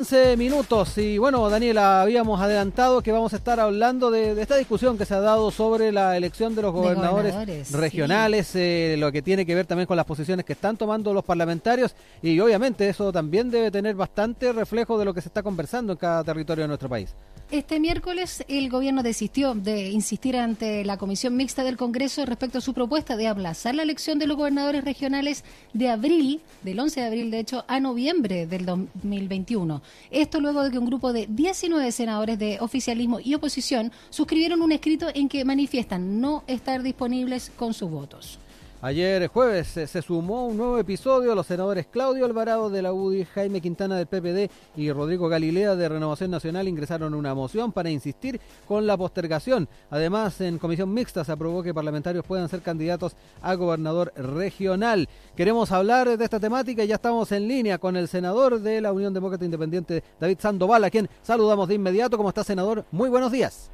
15 minutos y bueno, Daniela, habíamos adelantado que vamos a estar hablando de, esta discusión que se ha dado sobre la elección de los gobernadores, regionales, eh, lo que tiene que ver también con las posiciones que están tomando los parlamentarios y obviamente eso también debe tener bastante reflejo de lo que se está conversando en cada territorio de nuestro país. Este miércoles el gobierno desistió de insistir ante la Comisión Mixta del Congreso respecto a su propuesta de aplazar la elección de los gobernadores regionales de abril, del 11 de abril de hecho, a noviembre del 2021. Esto luego de que un grupo de 19 senadores de oficialismo y oposición suscribieron un escrito en que manifiestan no estar disponibles con sus votos. Ayer jueves se sumó un nuevo episodio. Los senadores Claudio Alvarado de la UDI, Jaime Quintana del PPD y Rodrigo Galilea de Renovación Nacional ingresaron una moción para insistir con la postergación. Además, en comisión mixta se aprobó que parlamentarios puedan ser candidatos a gobernador regional. Queremos hablar de esta temática y ya estamos en línea con el senador de la Unión Demócrata Independiente, David Sandoval, a quien saludamos de inmediato. ¿Cómo está, senador? Muy buenos días.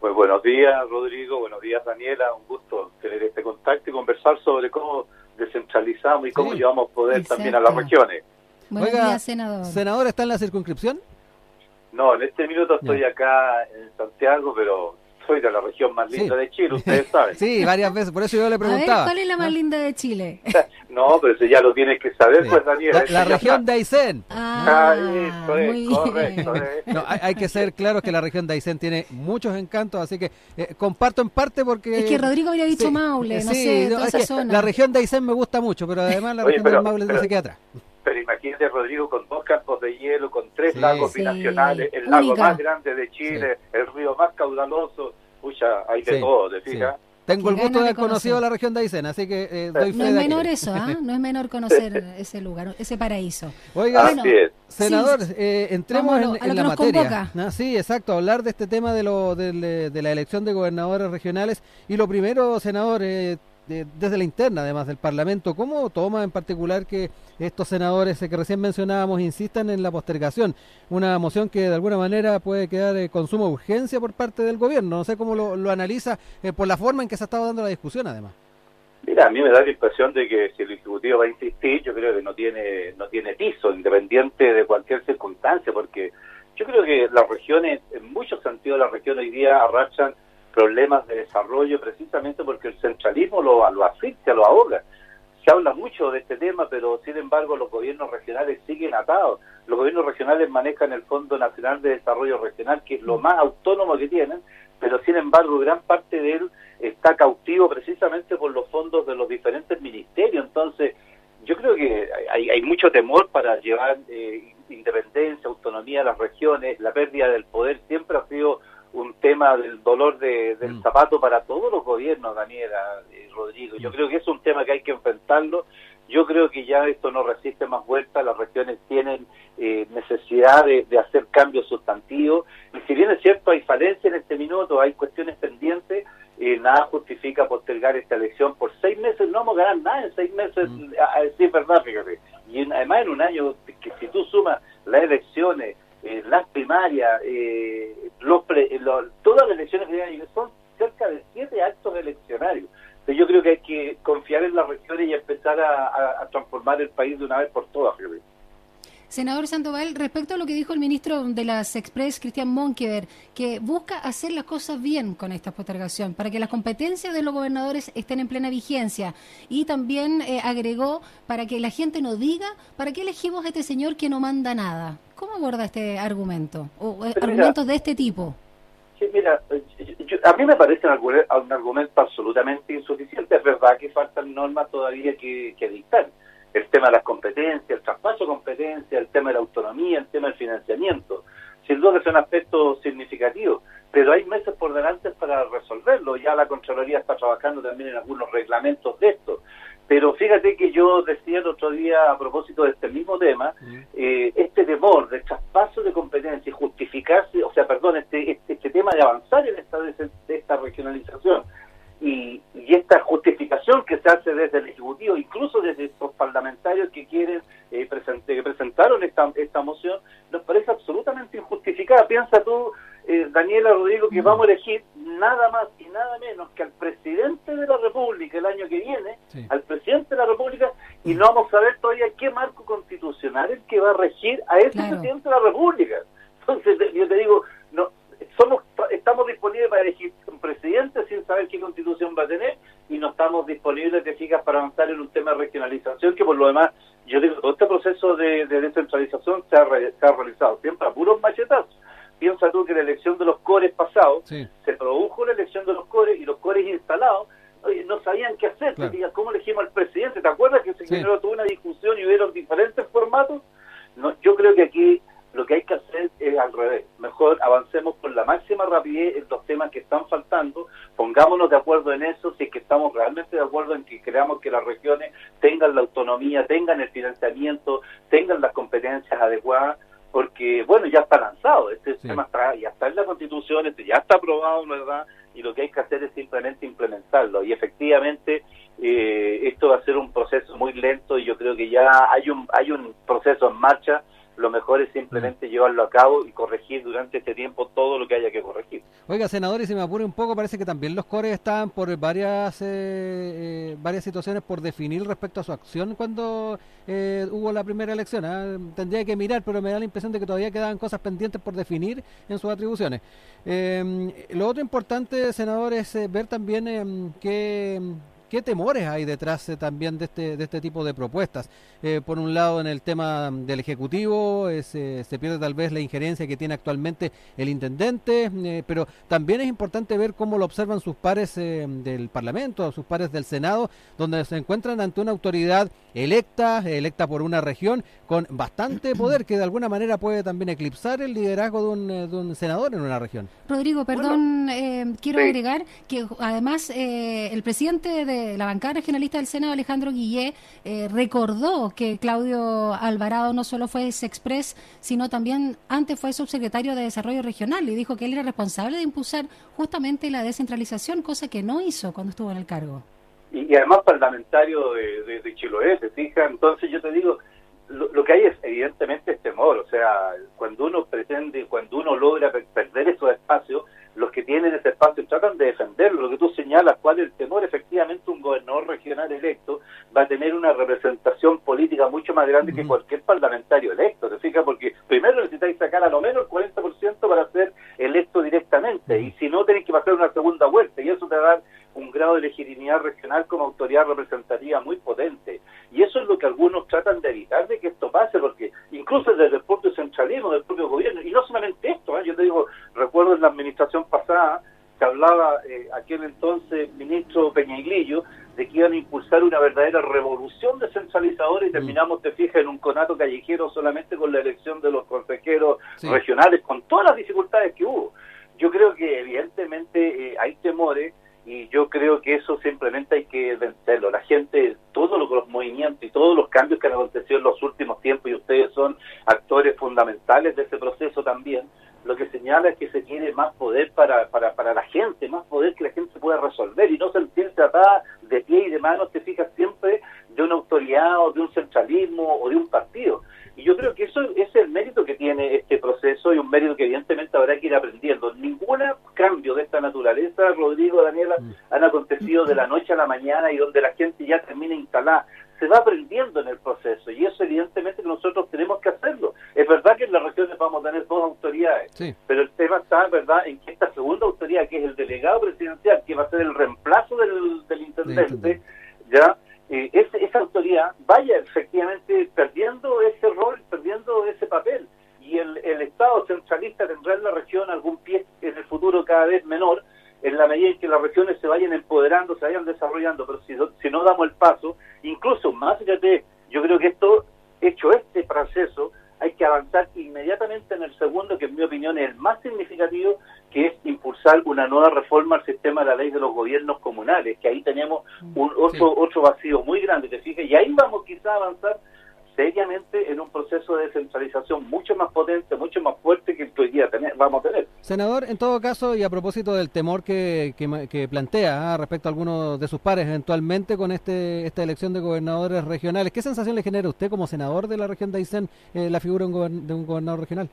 Pues buenos días, Rodrigo. Buenos días, Daniela. Un gusto tener este contacto y conversar sobre cómo descentralizamos y cómo llevamos poder también a las regiones. Buenos días, senador. ¿Senador está en la circunscripción? No, en este minuto estoy acá en Santiago, pero soy de la región más linda de Chile, ustedes saben. sí, varias veces, por eso yo le preguntaba. ¿Cuál es la más linda de Chile? no, pero eso ya lo tienes que saber, pues Daniel. La, región de Aysén. Ah, eso es, correcto. No, hay, que ser claros que la región de Aysén tiene muchos encantos, así que eh, comparto en parte porque... Es que Rodrigo había dicho Maule, no sé, toda esa zona. La región de Aysén me gusta mucho, pero además la región de Maule no se queda atrás imagínate Rodrigo con dos campos de hielo, con tres lagos binacionales, el lago más grande de Chile, el río más caudaloso, pucha, hay de todo, ¿te fijas? Tengo el gusto de haber conocido la región de Aysén, así que eh, doy fe No es menor eso, ¿ah? No es menor conocer ese lugar, ese paraíso. Oiga, senador, eh, entremos en, la materia. Ah, sí, exacto, hablar de este tema de, lo, de, de, la elección de gobernadores regionales. Y lo primero, senador, eh, desde la interna, además del Parlamento, ¿cómo toma en particular que estos senadores que recién mencionábamos insistan en la postergación? Una moción que de alguna manera puede quedar eh, con suma urgencia por parte del gobierno. No sé cómo lo, analiza eh, por la forma en que se ha estado dando la discusión, además. Mira, a mí me da la impresión de que si el Ejecutivo va a insistir, yo creo que no tiene, no tiene piso, independiente de cualquier circunstancia, porque yo creo que las regiones, en muchos sentidos, las regiones hoy día arrastran problemas de desarrollo precisamente porque el centralismo lo, lo asfixia, lo ahoga. Se habla mucho de este tema, pero sin embargo los gobiernos regionales siguen atados. Los gobiernos regionales manejan el Fondo Nacional de Desarrollo Regional, que es lo más autónomo que tienen, pero sin embargo gran parte de él está cautivo precisamente por los fondos de los diferentes ministerios. Entonces, yo creo que hay, hay mucho temor para llevar eh, independencia, autonomía a las regiones. La pérdida del poder siempre ha sido un tema del dolor de, del mm. zapato para todos los gobiernos, Daniela y Rodrigo. Yo mm. creo que es un tema que hay que enfrentarlo. Yo creo que ya esto no resiste más vuelta, las regiones tienen eh, necesidad de, hacer cambios sustantivos. Y si bien es cierto, hay falencia en este minuto, hay cuestiones pendientes, eh, nada justifica postergar esta elección por seis meses. No vamos a ganar nada en seis meses, mm. sí es verdad, fíjate. Y además en un año que si tú sumas las elecciones, eh, las primarias, eh, los todas las elecciones que son cerca de siete actos eleccionarios. yo creo que hay que confiar en las regiones y empezar a, transformar el país de una vez por todas. Senador Sandoval, respecto a lo que dijo el ministro de las Express, Cristian Monkever, que busca hacer las cosas bien con esta postergación, para que las competencias de los gobernadores estén en plena vigencia. Y también eh, agregó, para que la gente no diga, ¿para qué elegimos a este señor que no manda nada? ¿Cómo aborda este argumento? ¿O eh, argumentos de este tipo? Sí, mira, a mí me parece un, argumento absolutamente insuficiente. Es verdad que faltan normas todavía que, que dictar el tema de las competencias, el traspaso de competencias, el tema de la autonomía, el tema del financiamiento. Sin duda que son aspectos significativos, pero hay meses por delante para resolverlo. Ya la Contraloría está trabajando también en algunos reglamentos de esto. Pero fíjate que yo decía el otro día a propósito de este mismo tema, eh, este temor de traspaso de competencia y justificarse, o sea, perdón, este, este, este tema de avanzar en esta, de esta regionalización y, esta justificación que se hace desde el Ejecutivo, incluso desde estos parlamentarios que quieren eh, que presentaron esta, esta moción, nos parece absolutamente injustificada. Piensa tú, eh, Daniela Rodrigo, que vamos a elegir nada más y nada menos que al presidente de la República el año que viene, al presidente de la República, y no vamos a ver todavía qué marco constitucional es que va a regir a ese presidente de la República. Entonces, yo te digo, no somos estamos disponibles para elegir un presidente sin saber qué constitución va a tener y no estamos disponibles, te fijas, para avanzar en un tema de regionalización que por lo demás, yo digo, todo este proceso de, descentralización se ha, realizado siempre a puros machetazos piensa tú que la elección de los cores pasados, se produjo la elección de los cores y los cores instalados no sabían qué hacer. ¿Cómo elegimos al presidente? ¿Te acuerdas que se generó toda una discusión y hubieron diferentes formatos? No, yo creo que aquí lo que hay que hacer es al revés. Mejor avancemos con la máxima rapidez en los temas que están faltando, pongámonos de acuerdo en eso, si es que estamos realmente de acuerdo en que creamos que las regiones tengan la autonomía, tengan el financiamiento, tengan las competencias adecuadas porque bueno, ya está lanzado, este tema está, ya está en la constitución, este ya está aprobado, ¿verdad? Y lo que hay que hacer es simplemente implementarlo. Y efectivamente, eh, esto va a ser un proceso muy lento y yo creo que ya hay un, hay un proceso en marcha lo mejor es simplemente llevarlo a cabo y corregir durante este tiempo todo lo que haya que corregir. Oiga, senador, y si me apure un poco, parece que también los cores están por varias eh, eh, varias situaciones por definir respecto a su acción cuando eh, hubo la primera elección. ¿ah? Tendría que mirar, pero me da la impresión de que todavía quedan cosas pendientes por definir en sus atribuciones. lo otro importante, senador, es ver también que ¿Qué temores hay detrás eh, también de este, de este tipo de propuestas? Eh, por un lado, en el tema del Ejecutivo, eh, se, pierde tal vez la injerencia que tiene actualmente el intendente, pero también es importante ver cómo lo observan sus pares del Parlamento, sus pares del Senado, donde se encuentran ante una autoridad electa, electa por una región, con bastante poder que de alguna manera puede también eclipsar el liderazgo de un, de un senador en una región. Rodrigo, perdón, quiero agregar que además el presidente de la bancada regionalista del Senado, Alejandro Guillé, eh, recordó que Claudio Alvarado no solo fue ex-express, sino también antes fue subsecretario de Desarrollo Regional y dijo que él era responsable de impulsar justamente la descentralización, cosa que no hizo cuando estuvo en el cargo. Y, además parlamentario de, de, Chiloé, ¿se fija? Entonces yo te digo, lo, que hay es evidentemente es temor, o sea, cuando uno pretende, cuando uno logra perder esos espacios, los que tienen ese espacio tratan de defenderlo. Lo que tú señalas, cuál es el temor, efectivamente un gobernador regional electo va a tener una representación política mucho más grande que cualquier parlamentario electo, ¿te fijas? Porque primero necesitáis sacar a lo menos el 40% para ser electo directamente, y si no tenéis que pasar una segunda vuelta, y eso te va a dar un grado de legitimidad regional como autoridad representativa muy potente. Y eso es lo que algunos tratan de evitar de que esto pase, porque incluso desde el propio centralismo del propio gobierno, y no solamente esto, ¿eh? yo te digo, recuerdo en la administración pasada que hablaba eh, aquel entonces ministro Peñailillo de que iban a impulsar una revolución descentralizadora y mm. terminamos, te fijas, en un conato callejero solamente con la elección de los consejeros regionales, con todas las dificultades que hubo. Yo creo que evidentemente eh, hay temores y yo creo que eso simplemente hay que vencerlo. La gente, todos los, movimientos y todos los cambios que han acontecido en los últimos tiempos, y ustedes son actores fundamentales de ese proceso también, lo que señala es que se tiene más poder para, para, para la gente, más poder que la gente pueda resolver y no sentirse atada de pie y de manos, te fijas siempre de una autoridad o de un centralismo o de un partido. Y yo creo que eso es el mérito que tiene este proceso y un mérito que evidentemente habrá que ir aprendiendo. Ningún cambio de esta naturaleza, Rodrigo, Daniela, mm. han acontecido de la noche a la mañana y donde la gente ya termina instalada. Se va aprendiendo en el proceso y eso evidentemente que nosotros tenemos que hacerlo. Es verdad que en las regiones vamos a tener dos autoridades, pero el tema está, ¿verdad?, en que esta segunda autoridad, que es el delegado presidencial, que va a ser el reemplazo del, del intendente, ya eh, esa autoridad vaya efectivamente perdiendo ese rol, perdiendo ese papel. Y el, el Estado centralista tendrá en la región algún pie en el futuro cada vez menor, en la medida en que las regiones se vayan empoderando, se vayan desarrollando, pero si, si no damos el paso, incluso más fíjate, yo creo que esto, hecho este proceso, hay que avanzar inmediatamente en el segundo, que en mi opinión es el más significativo, que es impulsar una nueva reforma al sistema de la ley de los gobiernos comunales, que ahí tenemos un otro, otro vacío muy grande, te fijas, y ahí vamos quizá a avanzar seriamente en un proceso de descentralización mucho más potente, mucho más fuerte que el que hoy día vamos a tener. Senador, en todo caso, y a propósito del temor que, que, plantea ¿ah? respecto a algunos de sus pares eventualmente con este esta elección de gobernadores regionales, ¿qué sensación le genera a usted como senador de la región de Aysén eh, la figura de un gobernador regional?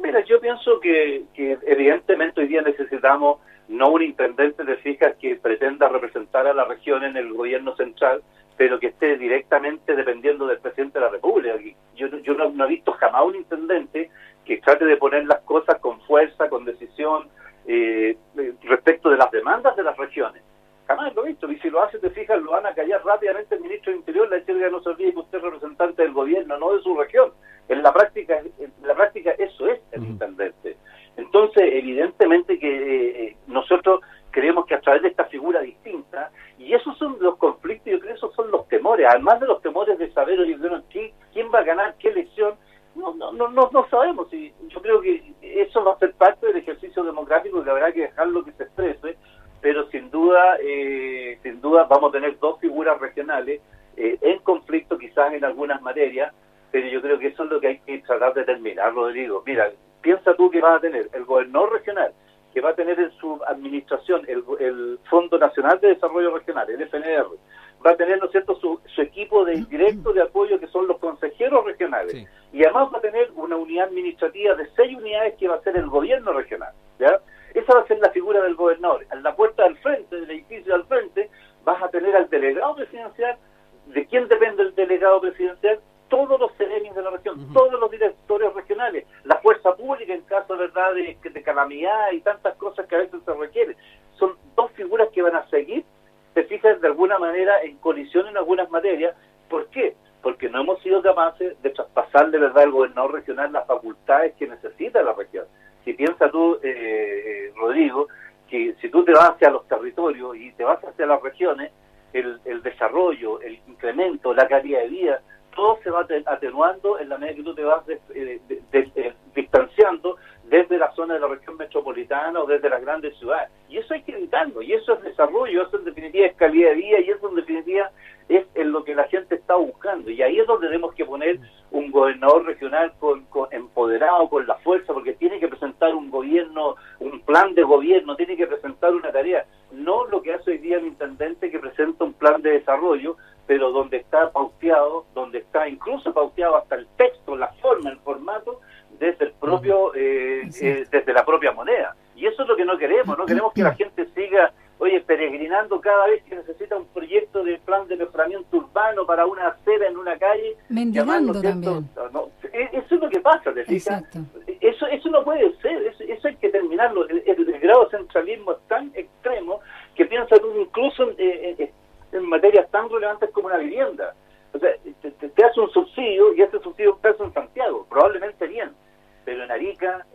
Mira, yo pienso que, que evidentemente hoy día necesitamos no un intendente de fijas que pretenda representar a la región en el gobierno central, pero que esté directamente dependiendo del presidente de la República. Yo, yo no, he visto jamás un intendente que trate de poner las cosas con fuerza, con decisión, eh, respecto de las demandas de las regiones. Jamás lo he visto. Y si lo hace, te fijas, lo van a callar rápidamente el ministro del Interior, dice que no se olvide que usted es representante del gobierno, no de su región. En la práctica, en la práctica eso es el intendente. Entonces, evidentemente que eh, nosotros creemos que a través de esta figura distinta, y esos son los conflictos, yo creo que esos son los temores, además de los temores de saber, oye, ¿quién va a ganar qué elección? No, no, no, no, sabemos, y yo creo que eso va a ser parte del ejercicio democrático que habrá que dejarlo que se exprese, pero sin duda, eh, sin duda vamos a tener dos figuras regionales eh, en conflicto quizás en algunas materias, pero yo creo que eso es lo que hay que tratar de terminar, Rodrigo. Mira, piensa tú que va a tener el gobernador regional, que va a tener en su administración el, Fondo Nacional de Desarrollo Regional, el FNR, va a tener, ¿no es cierto?, su, equipo de directo de apoyo que son los consejeros regionales, y además va a tener una unidad administrativa de seis unidades que va a ser el gobierno regional, ¿ya? Esa va a ser la figura del gobernador. En la puerta del frente, del edificio del frente, vas a tener al delegado presidencial. ¿De quién depende el delegado presidencial? todos los serenios de la región, todos los directores regionales, la fuerza pública en caso verdad de, de calamidad y tantas cosas que a veces se requieren. Son dos figuras que van a seguir, se fijan de alguna manera en colisión en algunas materias. ¿Por qué? Porque no hemos sido capaces de traspasar de verdad al gobernador regional las facultades que necesita la región. Si piensas tú, eh, eh, Rodrigo, que si tú te vas hacia los territorios y te vas hacia las regiones, el, el desarrollo, la calidad de vida, todo se va atenuando en la medida que tú te vas eh, distanciando desde la zona de la región metropolitana o desde las grandes ciudades. Y eso hay que evitarlo, y eso es desarrollo, eso en definitiva es calidad de vida, y eso en definitiva es en lo que la gente está buscando. Y ahí es donde tenemos que poner un gobernador regional con, empoderado, con la fuerza, porque tiene que presentar un gobierno, un plan de gobierno, tiene que presentar una tarea. No lo que hace hoy día el intendente que presenta un plan de desarrollo, pero donde está pauteado, donde está incluso pauteado hasta el texto, desde la propia moneda. Y eso es lo que no queremos, no queremos que la gente siga, oye, peregrinando cada vez que necesita un proyecto de plan de mejoramiento urbano para una acera en una calle. Mendigando también. Eso es lo que pasa, ¿te Eso, eso no puede ser, eso, hay que terminarlo. El, grado de centralismo es tan extremo que piensa tú incluso eh, en materias tan relevantes como una vivienda. O sea, te, hace un subsidio y ese subsidio hace en Santiago, probablemente bien, pero en Arica,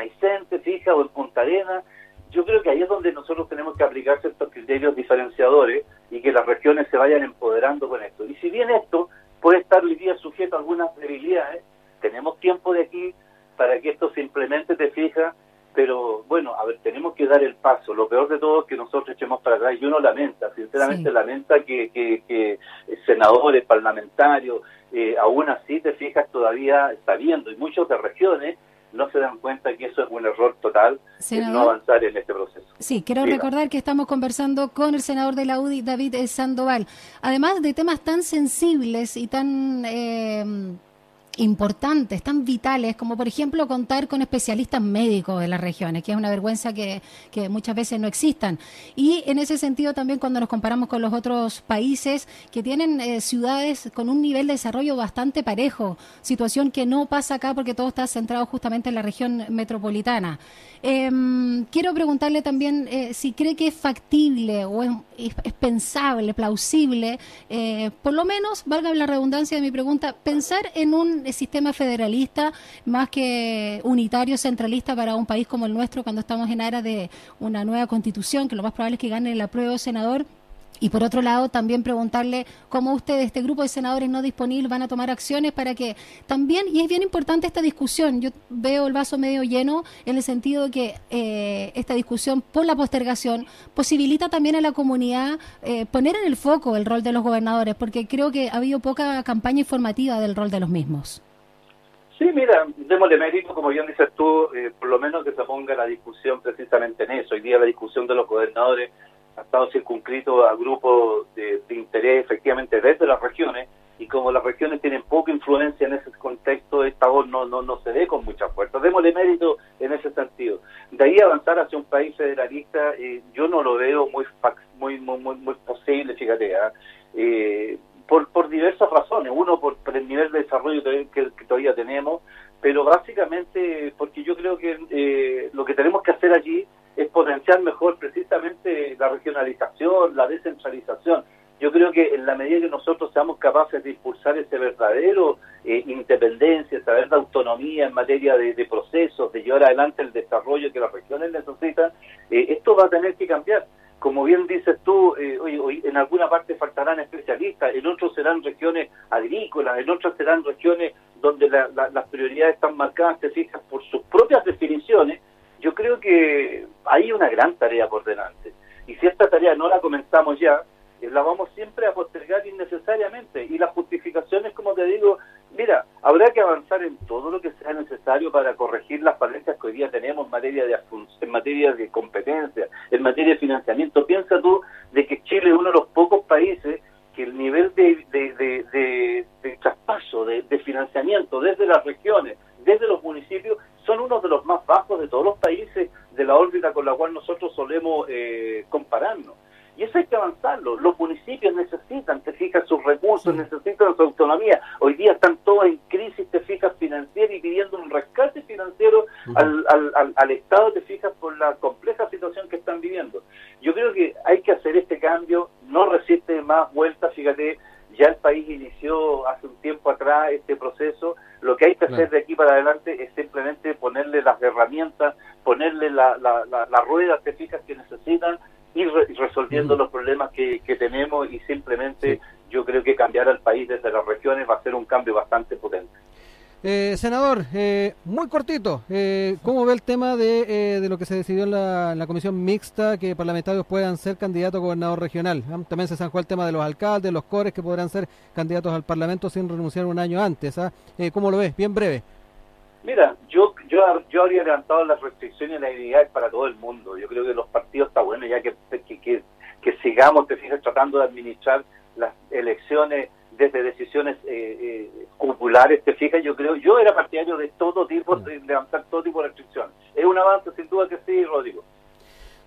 Aysén, fija, o en Punta Arena, yo creo que ahí es donde nosotros tenemos que aplicar ciertos criterios diferenciadores y que las regiones se vayan empoderando con esto. Y si bien esto puede estar hoy día sujeto a algunas debilidades, tenemos tiempo de aquí para que esto simplemente te fija pero bueno, a ver, tenemos que dar el paso. Lo peor de todo es que nosotros echemos para atrás y uno lamenta, sinceramente lamenta que, que, senadores, parlamentarios, eh, aún así te fijas todavía sabiendo, y muchos de regiones no se dan cuenta que eso es un error total no avanzar en este proceso. Sí, quiero recordar que estamos conversando con el senador de la UDI, David Sandoval. Además de temas tan sensibles y tan... Eh, importantes, tan vitales, como por ejemplo contar con especialistas médicos en las regiones, que es una vergüenza que, que muchas veces no existan. Y en ese sentido también cuando nos comparamos con los otros países que tienen eh, ciudades con un nivel de desarrollo bastante parejo, situación que no pasa acá porque todo está centrado justamente en la región metropolitana. Em, quiero preguntarle también eh, si cree que es factible o es, pensable, plausible, eh, por lo menos, valga la redundancia de mi pregunta, pensar en un sistema federalista más que unitario, centralista para un país como el nuestro cuando estamos en aras de una nueva constitución, que lo más probable es que gane el apruebo senador y por otro lado, también preguntarle cómo ustedes, este grupo de senadores no disponibles, van a tomar acciones para que también, y es bien importante esta discusión, yo veo el vaso medio lleno en el sentido de que eh, esta discusión por la postergación posibilita también a la comunidad eh, poner en el foco el rol de los gobernadores, porque creo que ha habido poca campaña informativa del rol de los mismos. Sí, mira, démosle mérito, como bien dices tú, eh, por lo menos que se ponga la discusión precisamente en eso. Hoy día la discusión de los gobernadores ha estado circunscrito a grupos de, interés efectivamente desde las regiones y como las regiones tienen poca influencia en ese contexto, esta voz no, no, no se ve con mucha fuerza. Démosle mérito en ese sentido. De ahí avanzar hacia un país federalista, eh, yo no lo veo muy muy muy, muy, posible, fíjate, ¿ah? eh, por, por diversas razones. Uno, por, el nivel de desarrollo que, todavía tenemos, pero básicamente porque yo creo que eh, lo que tenemos que hacer allí es potenciar mejor precisamente la regionalización, la descentralización yo creo que en la medida que nosotros seamos capaces de impulsar ese verdadero eh, independencia, esa verdadera autonomía en materia de, procesos, de llevar adelante el desarrollo que las regiones necesitan, eh, esto va a tener que cambiar. Como bien dices tú, eh, hoy, en alguna parte faltarán especialistas, en otros serán regiones agrícolas, en otras serán regiones donde las prioridades están marcadas, te fijas, por sus propias definiciones. Yo creo que hay una gran tarea por delante. Y si esta tarea no la comenzamos ya, eh, la vamos siempre a postergar innecesariamente. Y las justificaciones, como te digo, mira, habrá que avanzar en todo lo que sea necesario para corregir las falencias que hoy día tenemos en materia de en materia de competencia, en materia de financiamiento. Piensa tú de que Chile es uno de los pocos países que el nivel de, de, traspaso, de, financiamiento desde las regiones, desde los municipios, son uno de los más bajos de todos los países de la órbita con la cual nosotros solemos eh, compararnos. Y eso hay que avanzarlo. Los municipios necesitan, te fijas, sus recursos, necesitan su autonomía. Hoy día están todos en crisis, te fijas, financiera y pidiendo un rescate financiero al, al, al, Estado, te fijas, por la compleja situación que están viviendo. Yo creo que hay que hacer este cambio, no resiste más vueltas, fíjate, ya el país inició hace un tiempo atrás este proceso. Lo que hay que hacer de aquí para adelante es simplemente ponerle las herramientas, ponerle la, la, la, la rueda, fijas, que necesitan ir resolviendo los problemas que, tenemos y simplemente yo creo que cambiar al país desde las regiones va a ser un cambio bastante potente. Eh, senador, eh, muy cortito, eh, ¿cómo ve el tema de, de lo que se decidió en la, comisión mixta que parlamentarios puedan ser candidatos a gobernador regional? ¿Ah? También se zanjó el tema de los alcaldes, los cores que podrán ser candidatos al Parlamento sin renunciar un año antes. ¿ah? ¿Cómo lo ves? Bien breve. Mira, yo, yo, yo habría levantado las restricciones y las inmunidades para todo el mundo. Yo creo que los partidos está bueno ya que, que, que, sigamos, te fijas, tratando de administrar las elecciones desde decisiones eh, eh, populares, te fijas, yo creo, yo era partidario de todo tipo, de levantar todo tipo de restricciones. Es un avance, sin duda que sí, Rodrigo.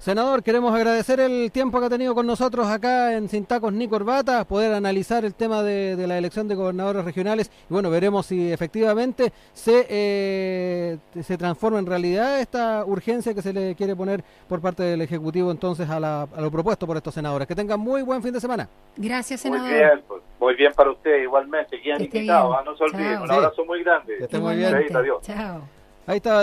Senador, queremos agradecer el tiempo que ha tenido con nosotros acá en Sin Tacos ni Corbata, poder analizar el tema de, la elección de gobernadores regionales y bueno, veremos si efectivamente se, eh, se transforma en realidad esta urgencia que se le quiere poner por parte del Ejecutivo entonces a, lo propuesto por estos senadores. Que tengan muy buen fin de semana. Gracias, senador. Muy bien, pues, muy bien para usted igualmente. Quien invitado, ¿ah? no se olviden. Un abrazo muy grande. Que esté muy bien. Adiós. Chao. Ahí está.